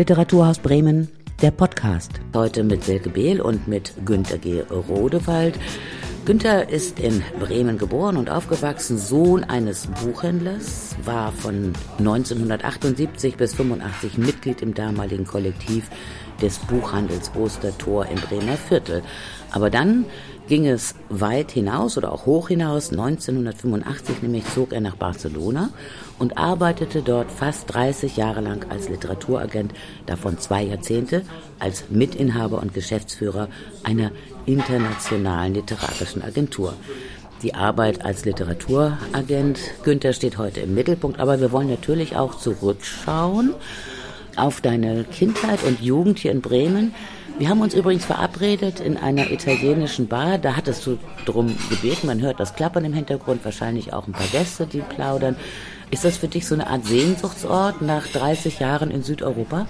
Literaturhaus Bremen, der Podcast. Heute mit Silke Behl und mit Günter G. Rodewald. Günther ist in Bremen geboren und aufgewachsen, Sohn eines Buchhändlers, war von 1978 bis 85 Mitglied im damaligen Kollektiv des Buchhandels Ostertor im Bremer Viertel. Aber dann ging es weit hinaus oder auch hoch hinaus. 1985 nämlich zog er nach Barcelona und arbeitete dort fast 30 Jahre lang als Literaturagent, davon zwei Jahrzehnte als Mitinhaber und Geschäftsführer einer internationalen literarischen Agentur. Die Arbeit als Literaturagent, Günther steht heute im Mittelpunkt, aber wir wollen natürlich auch zurückschauen auf deine Kindheit und Jugend hier in Bremen. Wir haben uns übrigens verabredet in einer italienischen Bar. Da hattest du drum gebeten. Man hört das Klappern im Hintergrund, wahrscheinlich auch ein paar Gäste, die plaudern. Ist das für dich so eine Art Sehnsuchtsort nach 30 Jahren in Südeuropa?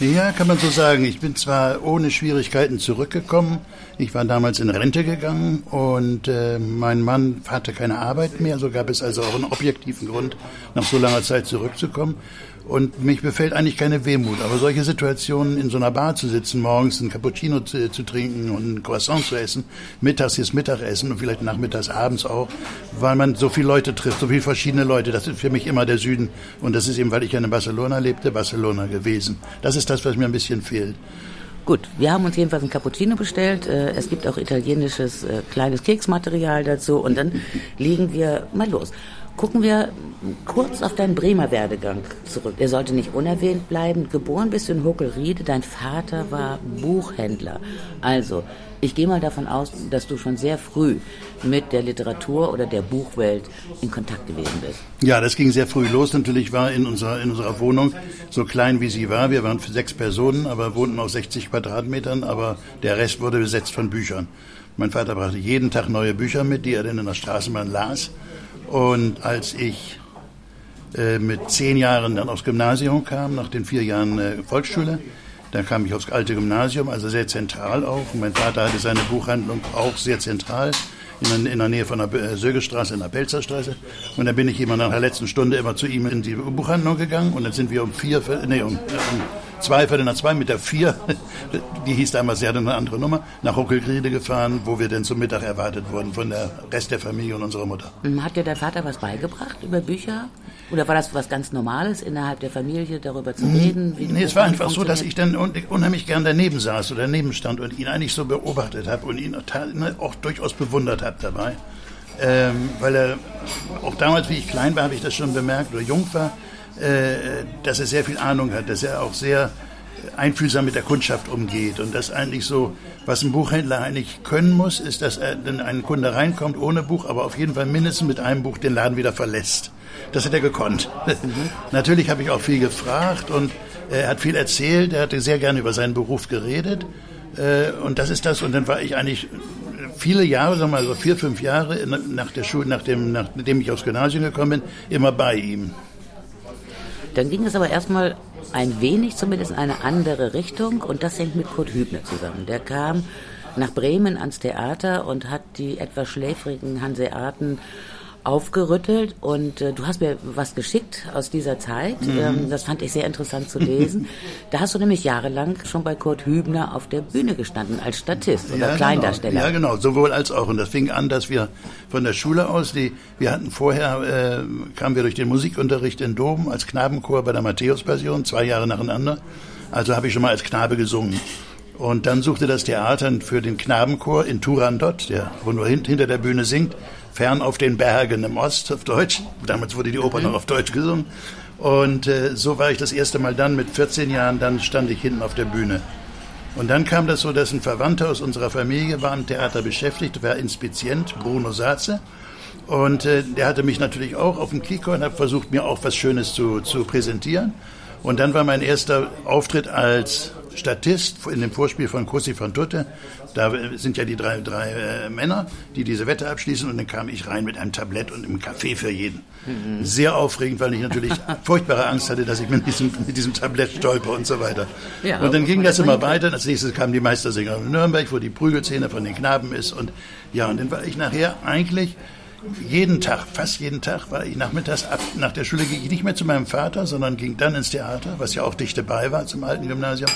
Ja, kann man so sagen. Ich bin zwar ohne Schwierigkeiten zurückgekommen. Ich war damals in Rente gegangen und äh, mein Mann hatte keine Arbeit mehr. So gab es also auch einen objektiven Grund, nach so langer Zeit zurückzukommen. Und mich befällt eigentlich keine Wehmut. Aber solche Situationen, in so einer Bar zu sitzen, morgens ein Cappuccino zu, zu trinken und ein Croissant zu essen, mittags ist Mittagessen und vielleicht nachmittags abends auch, weil man so viele Leute trifft, so viele verschiedene Leute. Das ist für mich immer der Süden. Und das ist eben, weil ich ja in Barcelona lebte, Barcelona gewesen. Das ist das, was mir ein bisschen fehlt. Gut, wir haben uns jedenfalls ein Cappuccino bestellt. Äh, es gibt auch italienisches äh, kleines Keksmaterial dazu und dann legen wir mal los. Gucken wir kurz auf deinen Bremer Werdegang zurück. Er sollte nicht unerwähnt bleiben. Geboren bist du in Huckelriede, dein Vater war Buchhändler. Also, ich gehe mal davon aus, dass du schon sehr früh mit der Literatur oder der Buchwelt in Kontakt gewesen bist. Ja, das ging sehr früh los. Natürlich war in unserer, in unserer Wohnung, so klein wie sie war, wir waren sechs Personen, aber wohnten auf 60 Quadratmetern, aber der Rest wurde besetzt von Büchern. Mein Vater brachte jeden Tag neue Bücher mit, die er dann in der Straßenbahn las. Und als ich äh, mit zehn Jahren dann aufs Gymnasium kam, nach den vier Jahren äh, Volksschule, dann kam ich aufs alte Gymnasium, also sehr zentral auch. Und mein Vater hatte seine Buchhandlung auch sehr zentral in, in der Nähe von der äh, Sögestraße in der Pelzerstraße. Und dann bin ich immer nach der letzten Stunde immer zu ihm in die Buchhandlung gegangen. Und dann sind wir um vier, nee, um, um zwei, Viertel nach zwei mit der vier, die hieß damals, sie hatte eine andere Nummer, nach Huckelgriede gefahren, wo wir dann zum Mittag erwartet wurden von der Rest der Familie und unserer Mutter. Hm, hat dir dein Vater was beigebracht über Bücher? Oder war das was ganz Normales, innerhalb der Familie darüber zu reden? Wie nee, es war einfach so, dass ich dann unheimlich gern daneben saß oder daneben stand und ihn eigentlich so beobachtet habe und ihn ne, auch durchaus bewundert habe dabei. Ähm, weil er, auch damals, wie ich klein war, habe ich das schon bemerkt, oder jung war, dass er sehr viel Ahnung hat, dass er auch sehr einfühlsam mit der Kundschaft umgeht und das eigentlich so, was ein Buchhändler eigentlich können muss, ist, dass er, wenn ein Kunde reinkommt ohne Buch, aber auf jeden Fall mindestens mit einem Buch den Laden wieder verlässt. Das hat er gekonnt. Mhm. Natürlich habe ich auch viel gefragt und er hat viel erzählt, er hatte sehr gerne über seinen Beruf geredet äh, und das ist das und dann war ich eigentlich viele Jahre, sagen wir mal so vier, fünf Jahre nach der Schule, nachdem, nachdem ich aufs Gymnasium gekommen bin, immer bei ihm. Dann ging es aber erstmal ein wenig zumindest in eine andere Richtung und das hängt mit Kurt Hübner zusammen. Der kam nach Bremen ans Theater und hat die etwas schläfrigen Hanseaten aufgerüttelt und äh, du hast mir was geschickt aus dieser Zeit. Mhm. Ähm, das fand ich sehr interessant zu lesen. da hast du nämlich jahrelang schon bei Kurt Hübner auf der Bühne gestanden als Statist oder ja, Kleindarsteller. Genau. Ja, genau, sowohl als auch. Und das fing an, dass wir von der Schule aus, die, wir hatten vorher, äh, kamen wir durch den Musikunterricht in Dom als Knabenchor bei der Matthäus-Passion, zwei Jahre nacheinander. Also habe ich schon mal als Knabe gesungen. Und dann suchte das Theater für den Knabenchor in Turandot, der wo nur hinter der Bühne singt, fern auf den Bergen im Ost auf Deutsch. Damals wurde die Oper noch auf Deutsch gesungen. Und äh, so war ich das erste Mal dann mit 14 Jahren, dann stand ich hinten auf der Bühne. Und dann kam das so, dass ein Verwandter aus unserer Familie war im Theater beschäftigt, war Inspizient, Bruno Saze. Und äh, der hatte mich natürlich auch auf dem Kiko und hat versucht, mir auch was Schönes zu, zu präsentieren. Und dann war mein erster Auftritt als Statist in dem Vorspiel von Così van Tutte. Da sind ja die drei, drei äh, Männer, die diese Wette abschließen. Und dann kam ich rein mit einem Tablett und einem Kaffee für jeden. Mhm. Sehr aufregend, weil ich natürlich furchtbare Angst hatte, dass ich mit diesem, mit diesem Tablett stolper und so weiter. Ja, und dann ging das immer weiter. Als nächstes kamen die Meistersänger in Nürnberg, wo die Prügelszene von den Knaben ist. Und ja, und dann war ich nachher eigentlich jeden Tag, fast jeden Tag, war ich nachmittags ab, nach der Schule ging ich nicht mehr zu meinem Vater, sondern ging dann ins Theater, was ja auch dicht dabei war zum alten Gymnasium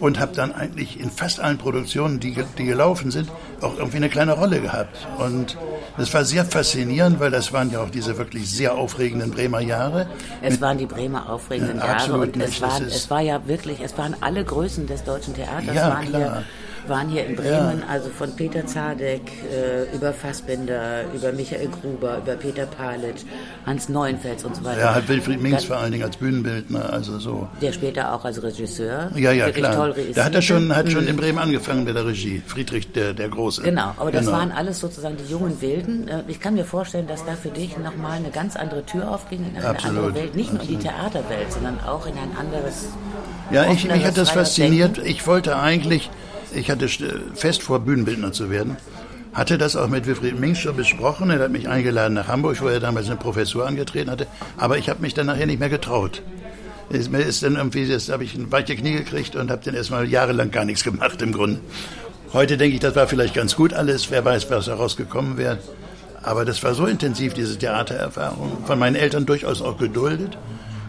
und habe dann eigentlich in fast allen Produktionen, die, die gelaufen sind, auch irgendwie eine kleine Rolle gehabt. Und das war sehr faszinierend, weil das waren ja auch diese wirklich sehr aufregenden Bremer Jahre. Es waren die Bremer aufregenden ja, Jahre und es, waren, es war ja wirklich, es waren alle Größen des deutschen Theaters ja, waren klar. hier waren hier in Bremen, ja. also von Peter Zadek äh, über Fassbinder, über Michael Gruber, über Peter Palitsch, Hans Neuenfels und so weiter. Ja, halt Wilfried Minks vor allen Dingen als Bühnenbildner, also so. Der später auch als Regisseur. Ja, ja, klar. Toll da hat er schon, hat schon mhm. in Bremen angefangen mit der Regie, Friedrich der, der Große. Genau, aber das genau. waren alles sozusagen die jungen Wilden. Äh, ich kann mir vorstellen, dass da für dich nochmal eine ganz andere Tür aufging in eine Absolut. andere Welt. Nicht nur in die Theaterwelt, sondern auch in ein anderes. Ja, ich, mich hat das fasziniert. Ich wollte eigentlich ich hatte fest vor, Bühnenbildner zu werden. Hatte das auch mit Wilfried Minks schon besprochen. Er hat mich eingeladen nach Hamburg, wo er damals eine Professur angetreten hatte. Aber ich habe mich dann nachher nicht mehr getraut. Mir ist dann irgendwie, das habe ich ein weiche Knie gekriegt und habe dann erstmal jahrelang gar nichts gemacht im Grunde. Heute denke ich, das war vielleicht ganz gut alles. Wer weiß, was daraus gekommen wäre. Aber das war so intensiv, diese Theatererfahrung. Von meinen Eltern durchaus auch geduldet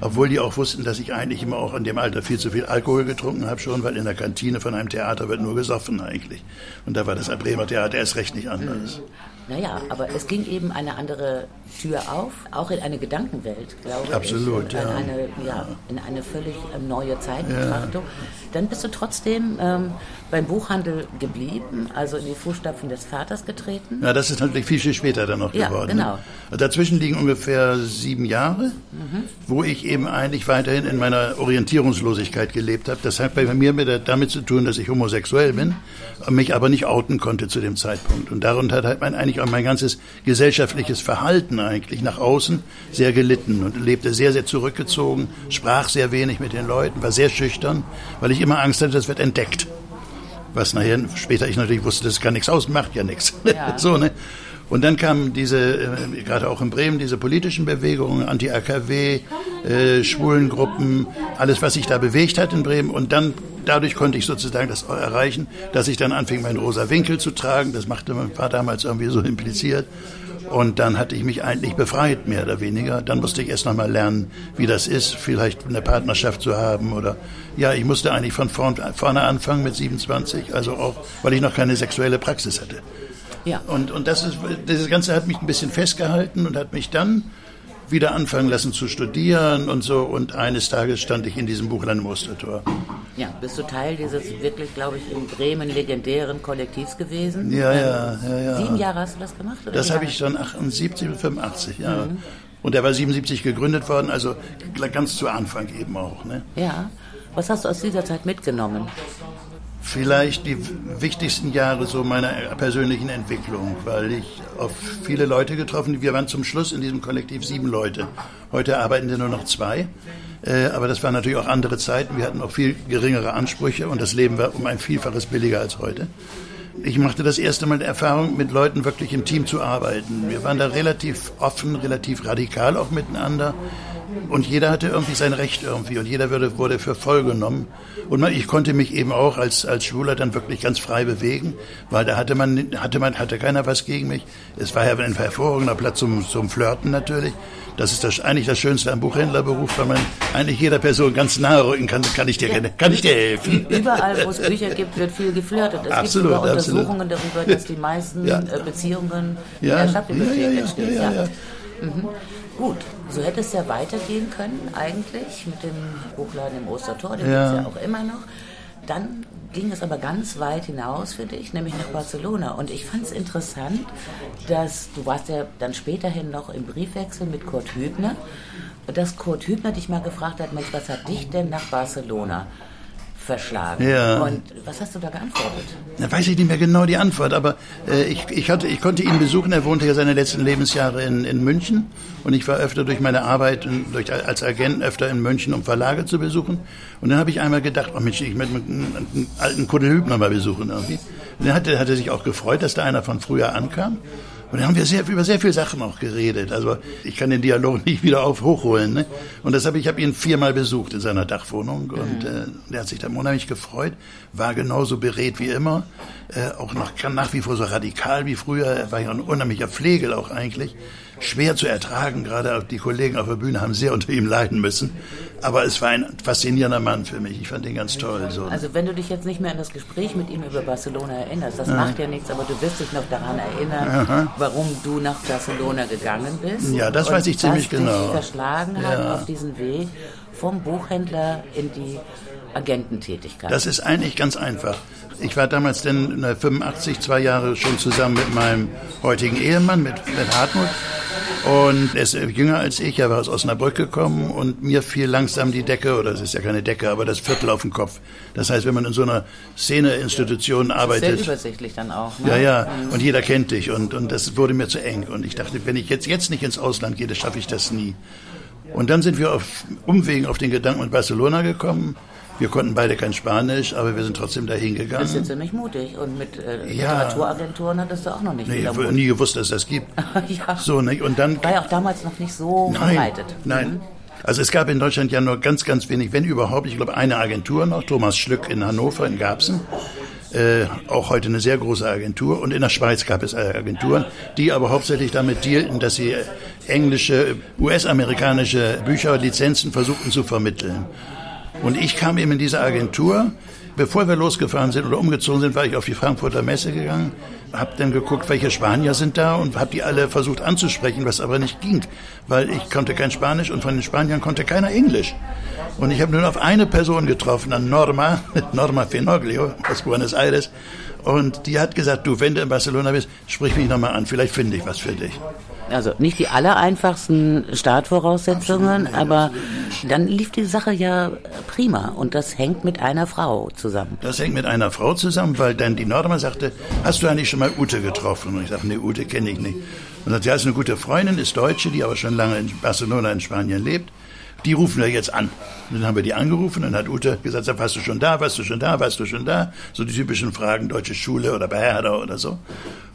obwohl die auch wussten, dass ich eigentlich immer auch in dem Alter viel zu viel Alkohol getrunken habe schon, weil in der Kantine von einem Theater wird nur gesoffen eigentlich. Und da war das Bremer Theater erst recht nicht anders. Naja, aber es ging eben eine andere Tür auf, auch in eine Gedankenwelt, glaube Absolut, ich. Absolut, ja. Eine, ja, in eine völlig ähm, neue Zeitbetrachtung. Ja. Dann bist du trotzdem ähm, beim Buchhandel geblieben, also in die Fußstapfen des Vaters getreten. Ja, das ist natürlich viel, viel später dann noch ja, geworden. Ne? Genau. Ne? Dazwischen liegen ungefähr sieben Jahre, mhm. wo ich eben eigentlich weiterhin in meiner Orientierungslosigkeit gelebt habe. Das hat bei mir mit, damit zu tun, dass ich homosexuell bin, mich aber nicht outen konnte zu dem Zeitpunkt. Und darunter hat halt mein, eigentlich auch mein ganzes gesellschaftliches Verhalten eigentlich nach außen sehr gelitten und lebte sehr, sehr zurückgezogen, sprach sehr wenig mit den Leuten, war sehr schüchtern, weil ich immer Angst hatte, das wird entdeckt. Was nachher später ich natürlich wusste, das kann nichts aus, macht ja nichts. Ja. so, ne? Und dann kamen diese, äh, gerade auch in Bremen, diese politischen Bewegungen, Anti-AKW, äh, Schwulengruppen, alles, was sich da bewegt hat in Bremen. Und dann, dadurch konnte ich sozusagen das erreichen, dass ich dann anfing, meinen rosa Winkel zu tragen. Das machte mein Vater damals irgendwie so impliziert. Und dann hatte ich mich eigentlich befreit, mehr oder weniger. Dann musste ich erst noch mal lernen, wie das ist, vielleicht eine Partnerschaft zu haben oder ja, ich musste eigentlich von vorne anfangen mit 27, also auch, weil ich noch keine sexuelle Praxis hatte. Ja. Und, und das ist, dieses Ganze hat mich ein bisschen festgehalten und hat mich dann wieder anfangen lassen zu studieren und so. Und eines Tages stand ich in diesem Buchland im Ostertor. Ja, bist du Teil dieses wirklich, glaube ich, in Bremen legendären Kollektivs gewesen? Ja, ja, ähm, ja. ja. Sieben Jahre hast du das gemacht? Oder das habe ich schon 78 und 85 Jahre. Mhm. Und er war 77 gegründet worden, also ganz zu Anfang eben auch. Ne? Ja. Was hast du aus dieser Zeit mitgenommen? Vielleicht die wichtigsten Jahre so meiner persönlichen Entwicklung, weil ich auf viele Leute getroffen. Wir waren zum Schluss in diesem Kollektiv sieben Leute. Heute arbeiten wir nur noch zwei. Äh, aber das waren natürlich auch andere Zeiten. Wir hatten auch viel geringere Ansprüche und das Leben war um ein Vielfaches billiger als heute. Ich machte das erste Mal die Erfahrung, mit Leuten wirklich im Team zu arbeiten. Wir waren da relativ offen, relativ radikal auch miteinander. Und jeder hatte irgendwie sein Recht irgendwie und jeder wurde, wurde für voll genommen. Und man, ich konnte mich eben auch als, als Schwuler dann wirklich ganz frei bewegen, weil da hatte man, hatte man, hatte keiner was gegen mich. Es war ja ein hervorragender Platz zum, zum Flirten natürlich. Das ist das, eigentlich das Schönste am Buchhändlerberuf, weil man eigentlich jeder Person ganz nahe rücken kann. Kann ich dir, ja. kann ich dir helfen? Überall, wo es Bücher gibt, wird viel geflirtet. Es absolut, gibt sogar Untersuchungen absolut. darüber, dass die meisten ja. Äh, Beziehungen ja. in der Stadtbibliothek entstehen. Ja, ja, Mhm. Gut, so hätte es ja weitergehen können eigentlich mit dem Buchladen im Ostertor, den ja. gibt es ja auch immer noch. Dann ging es aber ganz weit hinaus für dich, nämlich nach Barcelona. Und ich fand es interessant, dass du warst ja dann späterhin noch im Briefwechsel mit Kurt Hübner, dass Kurt Hübner dich mal gefragt hat, Mensch, was hat dich denn nach Barcelona verschlagen. Ja. Und was hast du da geantwortet? Da weiß ich nicht mehr genau die Antwort, aber äh, ich, ich, hatte, ich konnte ihn besuchen. Er wohnte ja seine letzten Lebensjahre in, in München und ich war öfter durch meine Arbeit und durch, als Agent öfter in München, um Verlage zu besuchen. Und dann habe ich einmal gedacht, oh Mensch, ich möchte einen alten Kuddel Hübner mal besuchen irgendwie. Und dann hat, hat er sich auch gefreut, dass da einer von früher ankam. Und dann haben wir sehr, über sehr viele Sachen auch geredet. Also ich kann den Dialog nicht wieder auf hochholen. Ne? Und deshalb, ich habe ihn viermal besucht in seiner Dachwohnung und äh, der hat sich dann unheimlich gefreut, war genauso beredt wie immer, äh, auch noch nach wie vor so radikal wie früher. Er war ja ein unheimlicher Pflegel auch eigentlich schwer zu ertragen. Gerade die Kollegen auf der Bühne haben sehr unter ihm leiden müssen. Aber es war ein faszinierender Mann für mich. Ich fand ihn ganz toll. So. Also wenn du dich jetzt nicht mehr an das Gespräch mit ihm über Barcelona erinnerst, das ja. macht ja nichts, aber du wirst dich noch daran erinnern, Aha. warum du nach Barcelona gegangen bist. Ja, das weiß ich ziemlich genau. Dich verschlagen ja. hat auf diesen Weg vom Buchhändler in die Agententätigkeit. Das ist eigentlich ganz einfach. Ich war damals denn 85, zwei Jahre schon zusammen mit meinem heutigen Ehemann, mit, mit Hartmut. Und er ist jünger als ich, er war aus Osnabrück gekommen und mir fiel langsam die Decke, oder es ist ja keine Decke, aber das Viertel auf den Kopf. Das heißt, wenn man in so einer Szeneinstitution arbeitet. Sehr übersichtlich dann auch. Ne? Ja, ja, mhm. und jeder kennt dich und, und das wurde mir zu eng. Und ich dachte, wenn ich jetzt, jetzt nicht ins Ausland gehe, dann schaffe ich das nie. Und dann sind wir auf Umwegen auf den Gedanken mit Barcelona gekommen. Wir konnten beide kein Spanisch, aber wir sind trotzdem dahin gegangen. Das ist ziemlich mutig. Und mit äh, ja. Literaturagenturen hattest du auch noch nicht nee, Ich habe nie gewusst, dass es das gibt. ja. So, nicht? Und dann, War ja auch damals noch nicht so nein, verbreitet. Nein. Mhm. Also es gab in Deutschland ja nur ganz, ganz wenig, wenn überhaupt, ich glaube eine Agentur noch, Thomas Schlück in Hannover, in Garbsen. Äh, auch heute eine sehr große Agentur. Und in der Schweiz gab es Agenturen, die aber hauptsächlich damit dealten, dass sie englische, US-amerikanische Bücher, Lizenzen versuchten zu vermitteln. Und ich kam eben in diese Agentur. Bevor wir losgefahren sind oder umgezogen sind, war ich auf die Frankfurter Messe gegangen, habe dann geguckt, welche Spanier sind da und habe die alle versucht anzusprechen, was aber nicht ging, weil ich konnte kein Spanisch und von den Spaniern konnte keiner Englisch. Und ich habe nur auf eine Person getroffen, an Norma, Norma Fenoglio aus Buenos Aires. Und die hat gesagt, du, wenn du in Barcelona bist, sprich mich nochmal an, vielleicht finde ich was für dich. Also nicht die allereinfachsten Startvoraussetzungen, aber dann lief die Sache ja prima und das hängt mit einer Frau zusammen. Das hängt mit einer Frau zusammen, weil dann die Norma sagte, hast du eigentlich schon mal Ute getroffen? Und ich sagte, nee, Ute kenne ich nicht. Und sagt, ja, ist eine gute Freundin, ist Deutsche, die aber schon lange in Barcelona in Spanien lebt. Die rufen wir jetzt an. Und dann haben wir die angerufen und dann hat Ute gesagt, warst du schon da, warst du schon da, warst du schon da? So die typischen Fragen, deutsche Schule oder bei Herder oder so.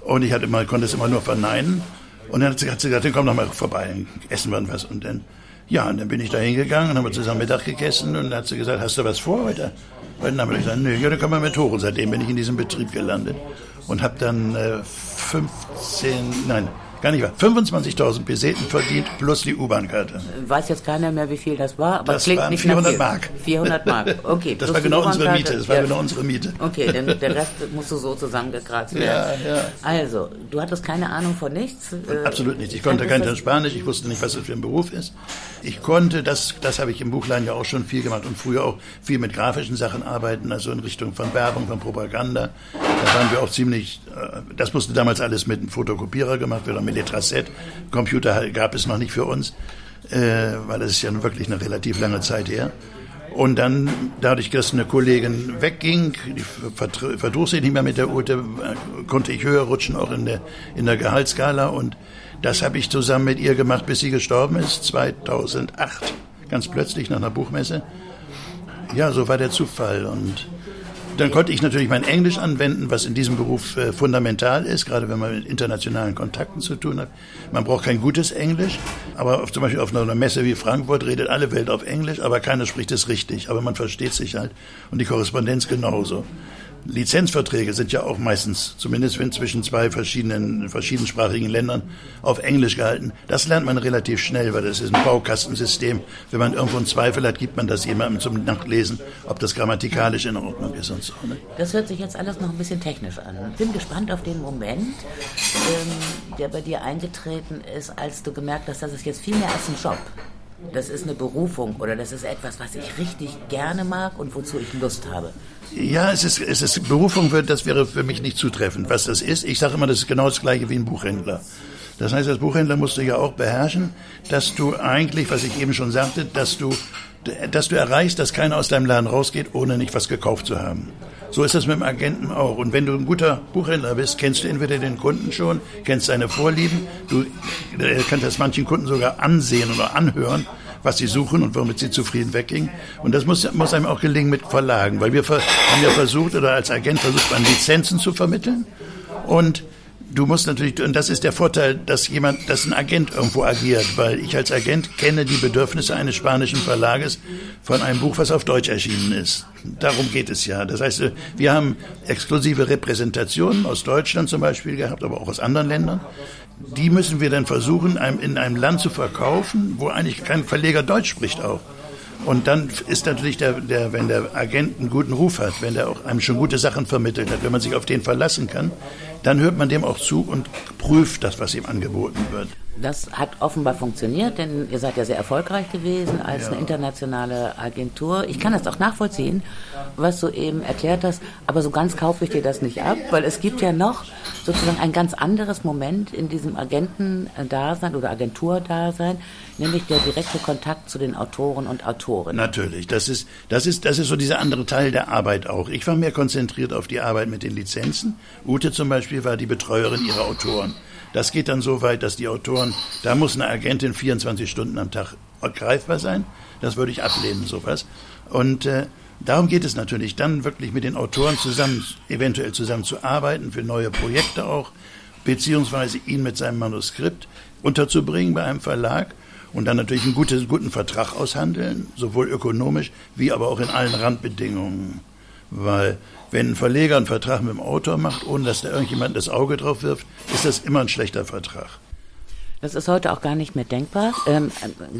Und ich hatte immer, konnte es immer nur verneinen. Und dann hat sie, gesagt, dann komm doch mal vorbei, essen wir was. Und dann, ja, und dann bin ich da hingegangen und haben wir zusammen Mittag gegessen und dann hat sie gesagt, hast du was vor heute? Heute Nachmittag gesagt, nö, ja, dann kommen wir mit hoch. Und seitdem bin ich in diesem Betrieb gelandet und habe dann äh, 15, nein, gar nicht wahr, 25.000 Peseten verdient plus die U-Bahn-Karte. Weiß jetzt keiner mehr, wie viel das war, aber das klingt waren nicht 400 Mark. 400 Mark, okay. Das war genau unsere Miete, das war ja. genau unsere Miete. Okay, denn der Rest musst du so zusammengekratzt werden. Ja, ja. Also, du hattest keine Ahnung von nichts? Äh, Absolut nicht. Ich konnte kein Spanisch, ich wusste nicht, was das für ein Beruf ist. Ich konnte, das, das habe ich im Buchlein ja auch schon viel gemacht und früher auch viel mit grafischen Sachen arbeiten, also in Richtung von Werbung, von Propaganda. Da waren wir auch ziemlich, äh, das musste damals alles mit einem Fotokopierer gemacht werden, mit Letraset. Computer gab es noch nicht für uns, äh, weil das ist ja wirklich eine relativ lange Zeit her. Und dann, dadurch, dass eine Kollegin wegging, die verdruss sich nicht mehr mit der Ute, äh, konnte ich höher rutschen, auch in der, in der Gehaltsskala. Und das habe ich zusammen mit ihr gemacht, bis sie gestorben ist, 2008. Ganz plötzlich nach einer Buchmesse. Ja, so war der Zufall. Und dann konnte ich natürlich mein Englisch anwenden, was in diesem Beruf äh, fundamental ist, gerade wenn man mit internationalen Kontakten zu tun hat. Man braucht kein gutes Englisch, aber auf, zum Beispiel auf einer Messe wie Frankfurt redet alle Welt auf Englisch, aber keiner spricht es richtig, aber man versteht sich halt und die Korrespondenz genauso. Lizenzverträge sind ja auch meistens, zumindest wenn zwischen zwei verschiedenen, verschiedensprachigen Ländern, auf Englisch gehalten. Das lernt man relativ schnell, weil das ist ein Baukastensystem. Wenn man irgendwo einen Zweifel hat, gibt man das jemandem zum Nachlesen, ob das grammatikalisch in Ordnung ist und so. Ne? Das hört sich jetzt alles noch ein bisschen technisch an. Ich bin gespannt auf den Moment, ähm, der bei dir eingetreten ist, als du gemerkt hast, dass es jetzt viel mehr als ein Job das ist eine Berufung oder das ist etwas, was ich richtig gerne mag und wozu ich Lust habe. Ja, es ist, es ist Berufung, wird, das wäre für mich nicht zutreffend. Was das ist, ich sage immer, das ist genau das Gleiche wie ein Buchhändler. Das heißt, als Buchhändler musst du ja auch beherrschen, dass du eigentlich, was ich eben schon sagte, dass du, dass du erreichst, dass keiner aus deinem Laden rausgeht, ohne nicht was gekauft zu haben. So ist das mit dem Agenten auch. Und wenn du ein guter Buchhändler bist, kennst du entweder den Kunden schon, kennst seine Vorlieben, du äh, kannst das manchen Kunden sogar ansehen oder anhören was sie suchen und womit sie zufrieden weggingen. Und das muss, muss einem auch gelingen mit Verlagen, weil wir haben ja versucht, oder als Agent versucht man Lizenzen zu vermitteln. Und du musst natürlich, und das ist der Vorteil, dass jemand, dass ein Agent irgendwo agiert, weil ich als Agent kenne die Bedürfnisse eines spanischen Verlages von einem Buch, was auf Deutsch erschienen ist. Darum geht es ja. Das heißt, wir haben exklusive Repräsentationen aus Deutschland zum Beispiel gehabt, aber auch aus anderen Ländern. Die müssen wir dann versuchen, in einem Land zu verkaufen, wo eigentlich kein Verleger Deutsch spricht auch. Und dann ist natürlich der, der, wenn der Agent einen guten Ruf hat, wenn der auch einem schon gute Sachen vermittelt hat, wenn man sich auf den verlassen kann, dann hört man dem auch zu und prüft das, was ihm angeboten wird. Das hat offenbar funktioniert, denn ihr seid ja sehr erfolgreich gewesen als ja. eine internationale Agentur. Ich kann das auch nachvollziehen, was du eben erklärt hast, aber so ganz kaufe ich dir das nicht ab, weil es gibt ja noch sozusagen ein ganz anderes Moment in diesem Agentendasein oder Agenturdasein, nämlich der direkte Kontakt zu den Autoren und Autorinnen. Natürlich, das ist, das ist, das ist so dieser andere Teil der Arbeit auch. Ich war mehr konzentriert auf die Arbeit mit den Lizenzen. Ute zum Beispiel war die Betreuerin ihrer Autoren. Das geht dann so weit, dass die Autoren, da muss eine Agentin 24 Stunden am Tag greifbar sein. Das würde ich ablehnen, sowas. Und äh, darum geht es natürlich, dann wirklich mit den Autoren zusammen, eventuell zusammen zu arbeiten, für neue Projekte auch, beziehungsweise ihn mit seinem Manuskript unterzubringen bei einem Verlag und dann natürlich einen guten, guten Vertrag aushandeln, sowohl ökonomisch wie aber auch in allen Randbedingungen. Weil wenn ein Verleger einen Vertrag mit dem Autor macht, ohne dass da irgendjemand das Auge drauf wirft, ist das immer ein schlechter Vertrag. Das ist heute auch gar nicht mehr denkbar. Ähm,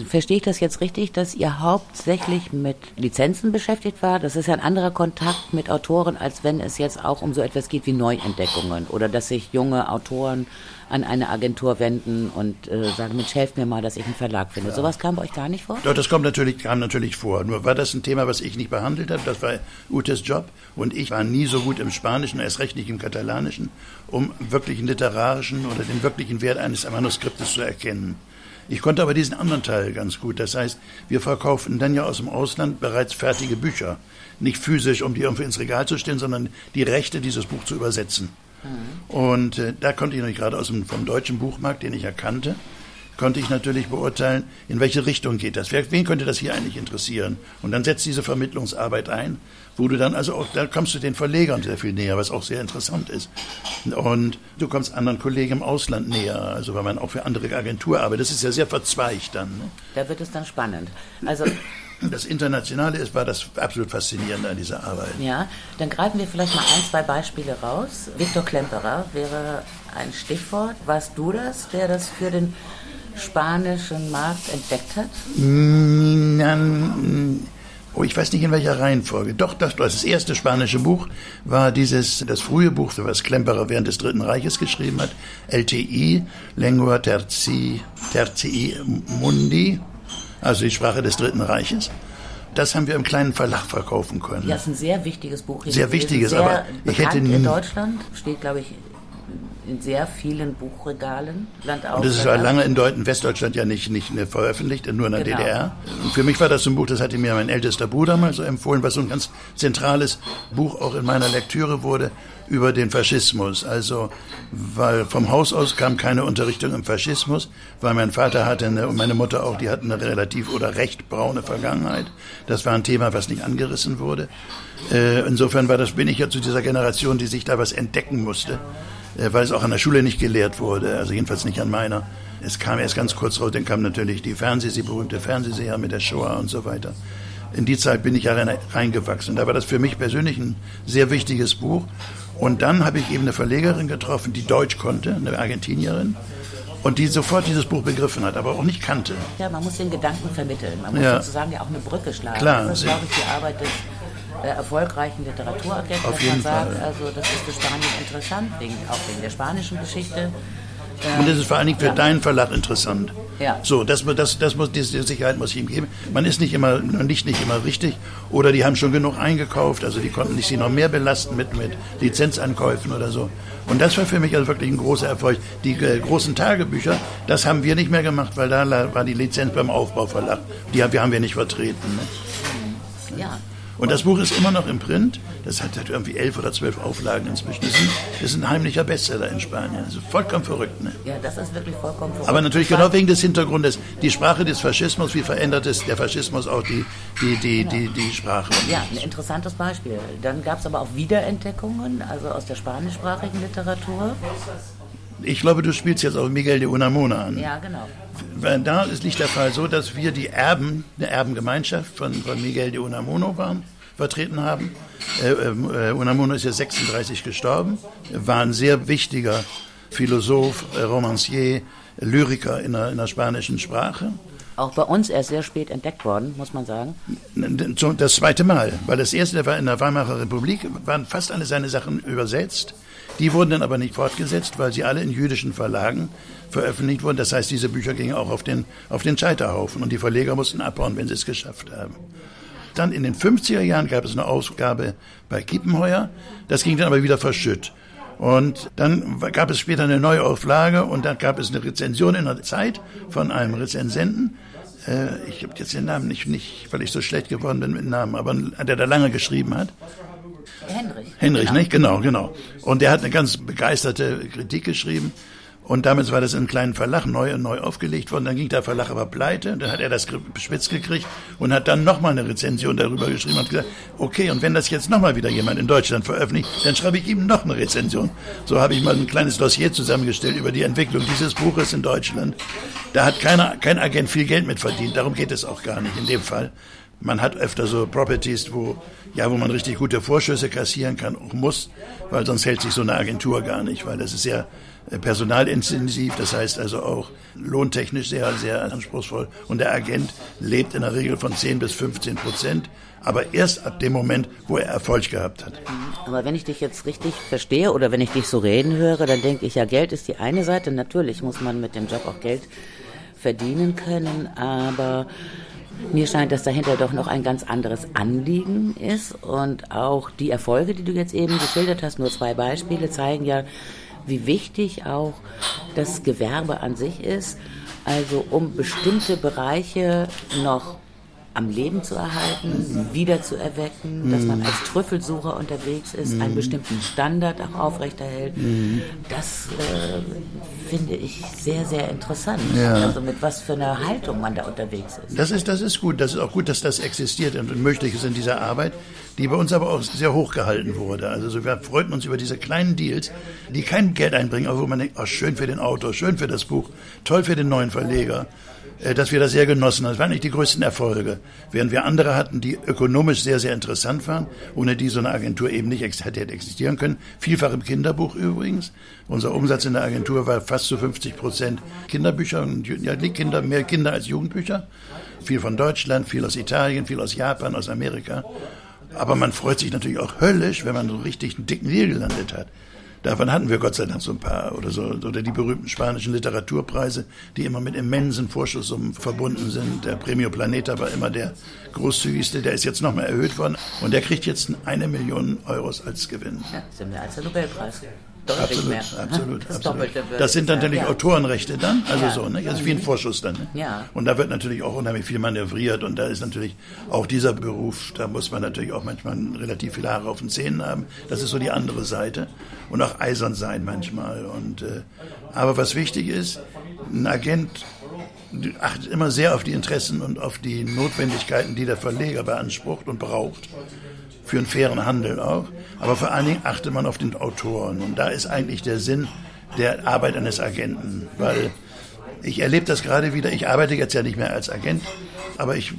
verstehe ich das jetzt richtig, dass ihr hauptsächlich mit Lizenzen beschäftigt war? Das ist ja ein anderer Kontakt mit Autoren, als wenn es jetzt auch um so etwas geht wie Neuentdeckungen oder dass sich junge Autoren an eine Agentur wenden und äh, sagen, Mensch, helft mir mal, dass ich einen Verlag finde. Ja. Sowas kam bei euch gar nicht vor? Doch, das kommt natürlich, kam natürlich vor. Nur war das ein Thema, was ich nicht behandelt habe. Das war Utes Job. Und ich war nie so gut im Spanischen, erst recht nicht im Katalanischen, um wirklich einen literarischen oder den wirklichen Wert eines Manuskriptes zu erkennen. Ich konnte aber diesen anderen Teil ganz gut. Das heißt, wir verkauften dann ja aus dem Ausland bereits fertige Bücher. Nicht physisch, um die irgendwie ins Regal zu stellen, sondern die Rechte, dieses Buch zu übersetzen. Und äh, da konnte ich natürlich gerade aus dem, vom deutschen Buchmarkt, den ich erkannte, konnte ich natürlich beurteilen, in welche Richtung geht das. Wer, wen könnte das hier eigentlich interessieren? Und dann setzt diese Vermittlungsarbeit ein, wo du dann also auch, da kommst du den Verlegern sehr viel näher, was auch sehr interessant ist. Und du kommst anderen Kollegen im Ausland näher, also weil man auch für andere Agentur arbeitet. Das ist ja sehr verzweigt dann. Ne? Da wird es dann spannend. Also das Internationale ist, war das absolut faszinierende an dieser Arbeit. Ja, dann greifen wir vielleicht mal ein, zwei Beispiele raus. Viktor Klemperer wäre ein Stichwort. Warst du das, der das für den spanischen Markt entdeckt hat? Nein, oh, ich weiß nicht in welcher Reihenfolge. Doch, das, das erste spanische Buch war dieses, das frühe Buch, was Klemperer während des Dritten Reiches geschrieben hat, LTI, Lengua Terzi, Tertii Mundi, also die Sprache des Dritten Reiches. Das haben wir im kleinen Verlag verkaufen können. Ja, ist ein sehr wichtiges Buch. Sehr wichtiges, sehr aber ich hätte nie. In Deutschland steht, glaube ich, in sehr vielen Buchregalen. Land auf, und das ist ja lange in, Deut in Westdeutschland ja nicht, nicht veröffentlicht, nur in der genau. DDR. Und für mich war das so ein Buch, das hatte mir mein ältester Bruder mal so empfohlen, was so ein ganz zentrales Buch auch in meiner Lektüre wurde über den Faschismus. Also, weil vom Haus aus kam keine Unterrichtung im Faschismus, weil mein Vater hatte eine, und meine Mutter auch, die hatten eine relativ oder recht braune Vergangenheit. Das war ein Thema, was nicht angerissen wurde. Äh, insofern war das, bin ich ja zu dieser Generation, die sich da was entdecken musste. Äh, weil es auch an der Schule nicht gelehrt wurde, also jedenfalls nicht an meiner. Es kam erst ganz kurz raus, dann kam natürlich die Fernseh, die berühmte Fernsehserie mit der Shoah und so weiter. In die Zeit bin ich ja reingewachsen. Da war das für mich persönlich ein sehr wichtiges Buch. Und dann habe ich eben eine Verlegerin getroffen, die Deutsch konnte, eine Argentinierin, und die sofort dieses Buch begriffen hat, aber auch nicht kannte. Ja, man muss den Gedanken vermitteln. Man muss ja. sozusagen ja auch eine Brücke schlagen. Klar, das ist, glaube ich, die Arbeit des äh, erfolgreichen Literaturagenten, jeden man sagt, Fall. also das ist für Spanien interessant, wegen, auch wegen der spanischen Geschichte. Und das ist vor allen Dingen für deinen Verlag interessant. Ja. So, das, das, das muss, diese Sicherheit muss ich ihm geben. Man ist nicht immer, nicht, nicht immer richtig. Oder die haben schon genug eingekauft, also die konnten nicht sie noch mehr belasten mit, mit Lizenzankäufen oder so. Und das war für mich also wirklich ein großer Erfolg. Die äh, großen Tagebücher, das haben wir nicht mehr gemacht, weil da war die Lizenz beim Aufbauverlag. Die haben, wir haben wir nicht vertreten. Ne? Ja. Und das Buch ist immer noch im Print. Das hat, hat irgendwie elf oder zwölf Auflagen inzwischen. Das ist, das ist ein heimlicher Bestseller in Spanien. Also vollkommen verrückt. Ne? Ja, das ist wirklich vollkommen verrückt. Aber natürlich genau wegen des Hintergrundes. Die Sprache des Faschismus, wie verändert es der Faschismus auch die, die, die, die, die Sprache? Ja, ein interessantes Beispiel. Dann gab es aber auch Wiederentdeckungen, also aus der spanischsprachigen Literatur. Ich glaube, du spielst jetzt auch Miguel de Unamuno an. Ja, genau. Da ist nicht der Fall so, dass wir die Erben, eine Erbengemeinschaft von, von Miguel de Unamuno waren, vertreten haben. Äh, äh, Unamuno ist ja 36 gestorben, war ein sehr wichtiger Philosoph, äh, Romancier, Lyriker in der, in der spanischen Sprache. Auch bei uns erst sehr spät entdeckt worden, muss man sagen. Das zweite Mal, weil das erste war in der Weimarer Republik, waren fast alle seine Sachen übersetzt. Die wurden dann aber nicht fortgesetzt, weil sie alle in jüdischen Verlagen veröffentlicht wurden. Das heißt, diese Bücher gingen auch auf den, auf den Scheiterhaufen und die Verleger mussten abbauen, wenn sie es geschafft haben. Dann in den 50er Jahren gab es eine Ausgabe bei Kiepenheuer. Das ging dann aber wieder verschütt. Und dann gab es später eine Neuauflage und dann gab es eine Rezension in der Zeit von einem Rezensenten. Äh, ich habe jetzt den Namen nicht, nicht, weil ich so schlecht geworden bin mit Namen, aber der da lange geschrieben hat. Henrich. Henrich, genau. nicht? Genau, genau. Und der hat eine ganz begeisterte Kritik geschrieben. Und damals war das in einem kleinen Verlag neu, neu aufgelegt worden. Dann ging der Verlag aber pleite. Dann hat er das spitz gekriegt und hat dann nochmal eine Rezension darüber geschrieben und gesagt, okay, und wenn das jetzt nochmal wieder jemand in Deutschland veröffentlicht, dann schreibe ich ihm noch eine Rezension. So habe ich mal ein kleines Dossier zusammengestellt über die Entwicklung dieses Buches in Deutschland. Da hat keiner, kein Agent viel Geld mit verdient. Darum geht es auch gar nicht in dem Fall. Man hat öfter so Properties, wo, ja, wo man richtig gute Vorschüsse kassieren kann, auch muss, weil sonst hält sich so eine Agentur gar nicht, weil das ist sehr äh, personalintensiv, das heißt also auch lohntechnisch sehr, sehr anspruchsvoll. Und der Agent lebt in der Regel von 10 bis 15 Prozent, aber erst ab dem Moment, wo er Erfolg gehabt hat. Aber wenn ich dich jetzt richtig verstehe oder wenn ich dich so reden höre, dann denke ich ja, Geld ist die eine Seite. Natürlich muss man mit dem Job auch Geld verdienen können, aber mir scheint, dass dahinter doch noch ein ganz anderes Anliegen ist und auch die Erfolge, die du jetzt eben geschildert hast, nur zwei Beispiele, zeigen ja, wie wichtig auch das Gewerbe an sich ist. Also um bestimmte Bereiche noch am Leben zu erhalten, wieder zu erwecken, dass man als Trüffelsucher unterwegs ist, einen bestimmten Standard auch aufrechterhält. Das äh, finde ich sehr, sehr interessant. Ja. Also mit was für einer Haltung man da unterwegs ist. Das ist, das ist gut. Das ist auch gut, dass das existiert und möglich ist in dieser Arbeit, die bei uns aber auch sehr hoch gehalten wurde. Also wir freuten uns über diese kleinen Deals, die kein Geld einbringen, aber wo man denkt, oh, schön für den Autor, schön für das Buch, toll für den neuen Verleger. Äh, dass wir das sehr genossen haben. Das waren nicht die größten Erfolge. Während wir andere hatten, die ökonomisch sehr, sehr interessant waren, ohne die so eine Agentur eben nicht hätte existieren können. Vielfach im Kinderbuch übrigens. Unser Umsatz in der Agentur war fast zu 50 Prozent Kinderbücher und ja, Kinder, mehr Kinder als Jugendbücher. Viel von Deutschland, viel aus Italien, viel aus Japan, aus Amerika. Aber man freut sich natürlich auch höllisch, wenn man so richtig einen dicken Deal gelandet hat. Davon hatten wir Gott sei Dank so ein paar oder so oder die berühmten spanischen Literaturpreise, die immer mit immensen Vorschusssummen verbunden sind. Der Premio Planeta war immer der großzügigste, der ist jetzt nochmal erhöht worden und der kriegt jetzt eine Million Euros als Gewinn. Ja, das ist mehr als der Nobelpreis deutlich absolut, mehr. Absolut, das, absolut. das sind dann natürlich ja. Autorenrechte dann, also ja. so, ne? Also wie ein Vorschuss dann. Ne? Ja. Und da wird natürlich auch unheimlich viel manövriert und da ist natürlich auch dieser Beruf, da muss man natürlich auch manchmal relativ viele Haare auf den Zähnen haben. Das ist so die andere Seite und auch eisern sein manchmal. Und äh, aber was wichtig ist, ein Agent achtet immer sehr auf die Interessen und auf die Notwendigkeiten, die der Verleger beansprucht und braucht für einen fairen Handel auch. Aber vor allen Dingen achtet man auf den Autoren. Und da ist eigentlich der Sinn der Arbeit eines Agenten. Weil ich erlebe das gerade wieder. Ich arbeite jetzt ja nicht mehr als Agent, aber ich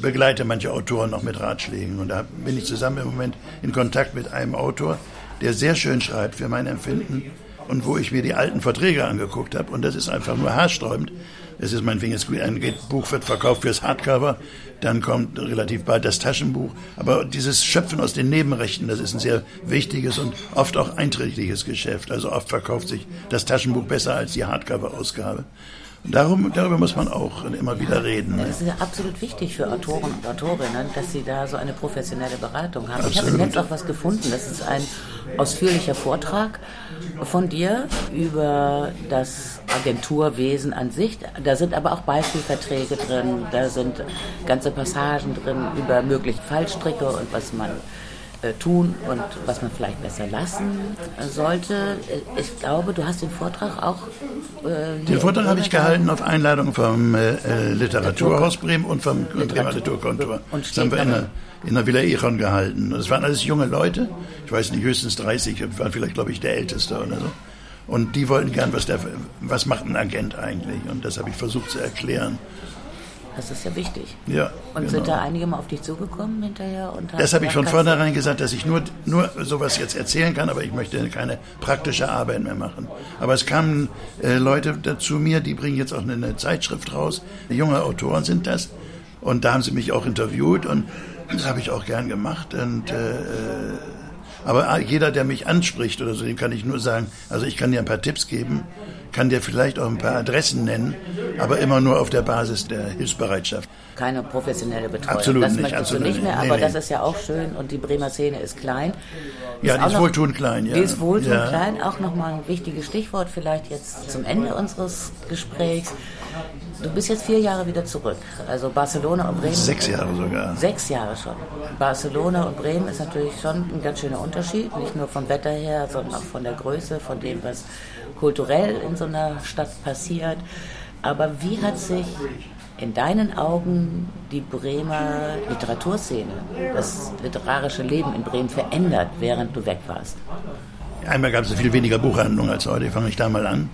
begleite manche Autoren noch mit Ratschlägen. Und da bin ich zusammen im Moment in Kontakt mit einem Autor, der sehr schön schreibt für mein Empfinden und wo ich mir die alten Verträge angeguckt habe. Und das ist einfach nur haarsträubend. Es ist meinetwegen jetzt ein Buch wird verkauft fürs Hardcover, dann kommt relativ bald das Taschenbuch. Aber dieses Schöpfen aus den Nebenrechten, das ist ein sehr wichtiges und oft auch einträgliches Geschäft. Also oft verkauft sich das Taschenbuch besser als die Hardcover-Ausgabe. Darum, darüber muss man auch immer wieder reden. Ne? Das ist ja absolut wichtig für Autoren und Autorinnen, dass sie da so eine professionelle Beratung haben. Absolut. Ich habe im Netz auch was gefunden. Das ist ein ausführlicher Vortrag von dir über das Agenturwesen an sich. Da sind aber auch Beispielverträge drin, da sind ganze Passagen drin über mögliche Fallstricke und was man tun und was man vielleicht besser lassen sollte. Ich glaube, du hast den Vortrag auch. Äh, den Vortrag habe ich gehalten auf Einladung vom äh, äh Literaturhaus Bremen und vom Bremer Literaturkontor. Und das haben wir in der, in der Villa Echon gehalten. Das waren alles junge Leute. Ich weiß nicht, höchstens 30. Ich war vielleicht, glaube ich, der Älteste oder so. Und die wollten gern, was, der, was macht ein Agent eigentlich? Und das habe ich versucht zu erklären. Das ist ja wichtig. Ja, und genau. sind da einige mal auf dich zugekommen hinterher? Und das habe ich von vornherein gesagt, dass ich nur, nur sowas jetzt erzählen kann, aber ich möchte keine praktische Arbeit mehr machen. Aber es kamen äh, Leute dazu mir, die bringen jetzt auch eine, eine Zeitschrift raus. Junge Autoren sind das. Und da haben sie mich auch interviewt und das habe ich auch gern gemacht. Und äh, aber jeder, der mich anspricht oder so, dem kann ich nur sagen, also ich kann dir ein paar Tipps geben, kann dir vielleicht auch ein paar Adressen nennen, aber immer nur auf der Basis der Hilfsbereitschaft. Keine professionelle Betreuung. Absolut das nicht. absolut nicht mehr, aber nee. das ist ja auch schön und die Bremer Szene ist klein. Ist ja, die ist wohltuend klein. Ja. Die ist wohltuend ja. klein. Auch nochmal ein wichtiges Stichwort vielleicht jetzt zum Ende unseres Gesprächs. Du bist jetzt vier Jahre wieder zurück. Also Barcelona und Bremen. Sechs Jahre sogar. Sechs Jahre schon. Barcelona und Bremen ist natürlich schon ein ganz schöner Unterschied. Nicht nur vom Wetter her, sondern auch von der Größe, von dem, was kulturell in so einer Stadt passiert. Aber wie hat sich in deinen Augen die Bremer Literaturszene, das literarische Leben in Bremen verändert, während du weg warst? Einmal gab es viel weniger Buchhandlungen als heute, fange ich da mal an.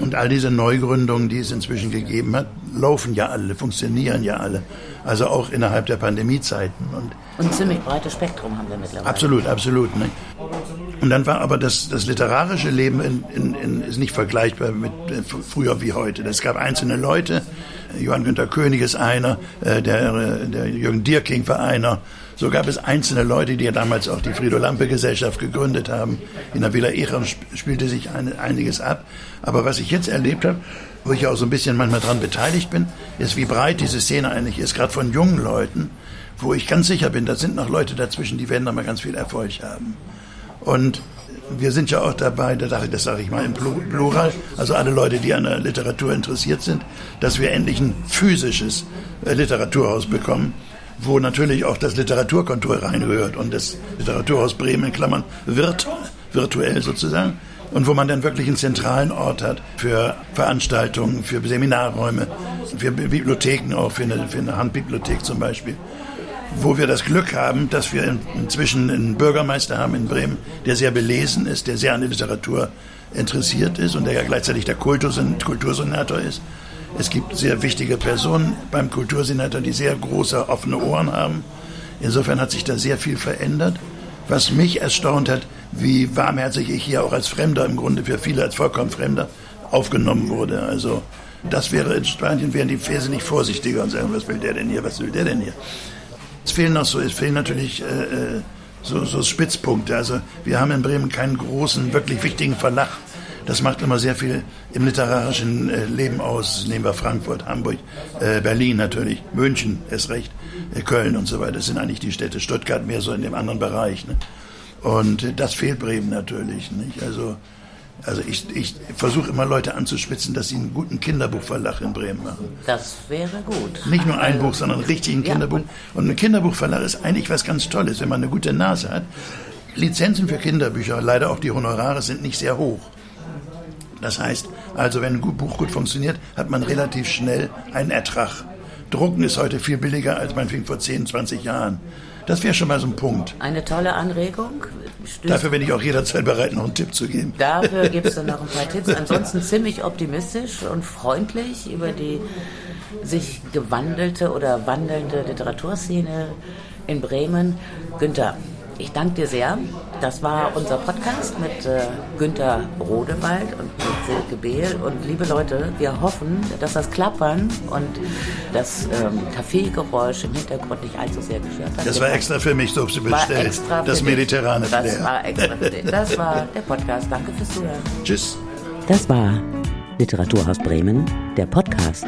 Und all diese Neugründungen, die es inzwischen gegeben hat, laufen ja alle, funktionieren ja alle. Also auch innerhalb der Pandemiezeiten. Und, und ein ziemlich breites Spektrum haben wir mittlerweile. Absolut, absolut. Ne? Und dann war aber das, das literarische Leben in, in, in, ist nicht vergleichbar mit äh, früher wie heute. Es gab einzelne Leute, Johann Günther König ist einer, äh, der, der Jürgen Dierking war einer. So gab es einzelne Leute, die ja damals auch die Frido-Lampe-Gesellschaft gegründet haben. In der Villa Echern spielte sich ein, einiges ab. Aber was ich jetzt erlebt habe, wo ich auch so ein bisschen manchmal daran beteiligt bin, ist, wie breit diese Szene eigentlich ist, gerade von jungen Leuten, wo ich ganz sicher bin, da sind noch Leute dazwischen, die werden da mal ganz viel Erfolg haben. Und wir sind ja auch dabei, das sage ich mal im Plural, also alle Leute, die an der Literatur interessiert sind, dass wir endlich ein physisches äh, Literaturhaus bekommen, wo natürlich auch das Literaturkontor reingehört und das Literaturhaus Bremen in Klammern wird, virtuell sozusagen, und wo man dann wirklich einen zentralen Ort hat für Veranstaltungen, für Seminarräume, für Bibliotheken auch, für eine, für eine Handbibliothek zum Beispiel wo wir das Glück haben, dass wir inzwischen einen Bürgermeister haben in Bremen, der sehr belesen ist, der sehr an der Literatur interessiert ist und der ja gleichzeitig der Kultursenator ist. Es gibt sehr wichtige Personen beim Kultursenator, die sehr große offene Ohren haben. Insofern hat sich da sehr viel verändert. Was mich erstaunt hat, wie warmherzig ich hier auch als Fremder, im Grunde für viele als vollkommen Fremder, aufgenommen wurde. Also das wäre in Spanien, wären die wesentlich vorsichtiger und sagen, was will der denn hier, was will der denn hier? Es fehlen noch so, es fehlen natürlich äh, äh, so, so Spitzpunkte. Also wir haben in Bremen keinen großen, wirklich wichtigen Verlag. Das macht immer sehr viel im literarischen äh, Leben aus. Nehmen wir Frankfurt, Hamburg, äh, Berlin natürlich, München ist recht, Köln und so weiter. Das sind eigentlich die Städte. Stuttgart mehr so in dem anderen Bereich. Ne? Und das fehlt Bremen natürlich. Nicht? Also also ich, ich versuche immer Leute anzuspitzen, dass sie einen guten Kinderbuchverlag in Bremen machen. Das wäre gut. Nicht nur ein Buch, sondern einen richtigen Kinderbuch. Und ein Kinderbuchverlag ist eigentlich was ganz Tolles, wenn man eine gute Nase hat. Lizenzen für Kinderbücher, leider auch die Honorare, sind nicht sehr hoch. Das heißt, also wenn ein Buch gut funktioniert, hat man relativ schnell einen Ertrag. Drucken ist heute viel billiger als meinetwegen vor 10, 20 Jahren. Das wäre schon mal so ein Punkt. Eine tolle Anregung. Stößt Dafür bin ich auch jederzeit bereit, noch einen Tipp zu geben. Dafür gibst du noch ein paar Tipps. Ansonsten ziemlich optimistisch und freundlich über die sich gewandelte oder wandelnde Literaturszene in Bremen. Günther, ich danke dir sehr. Das war unser Podcast mit äh, Günter Rodewald und mit Silke Behl. Und liebe Leute, wir hoffen, dass das Klappern und das ähm, Kaffeegeräusch im Hintergrund nicht allzu sehr gestört hat. Das war extra für mich so bestellt. Das mediterrane Flair. Das war extra für dich. Das war der Podcast. Danke fürs Zuhören. Tschüss. Das war Literaturhaus Bremen, der Podcast.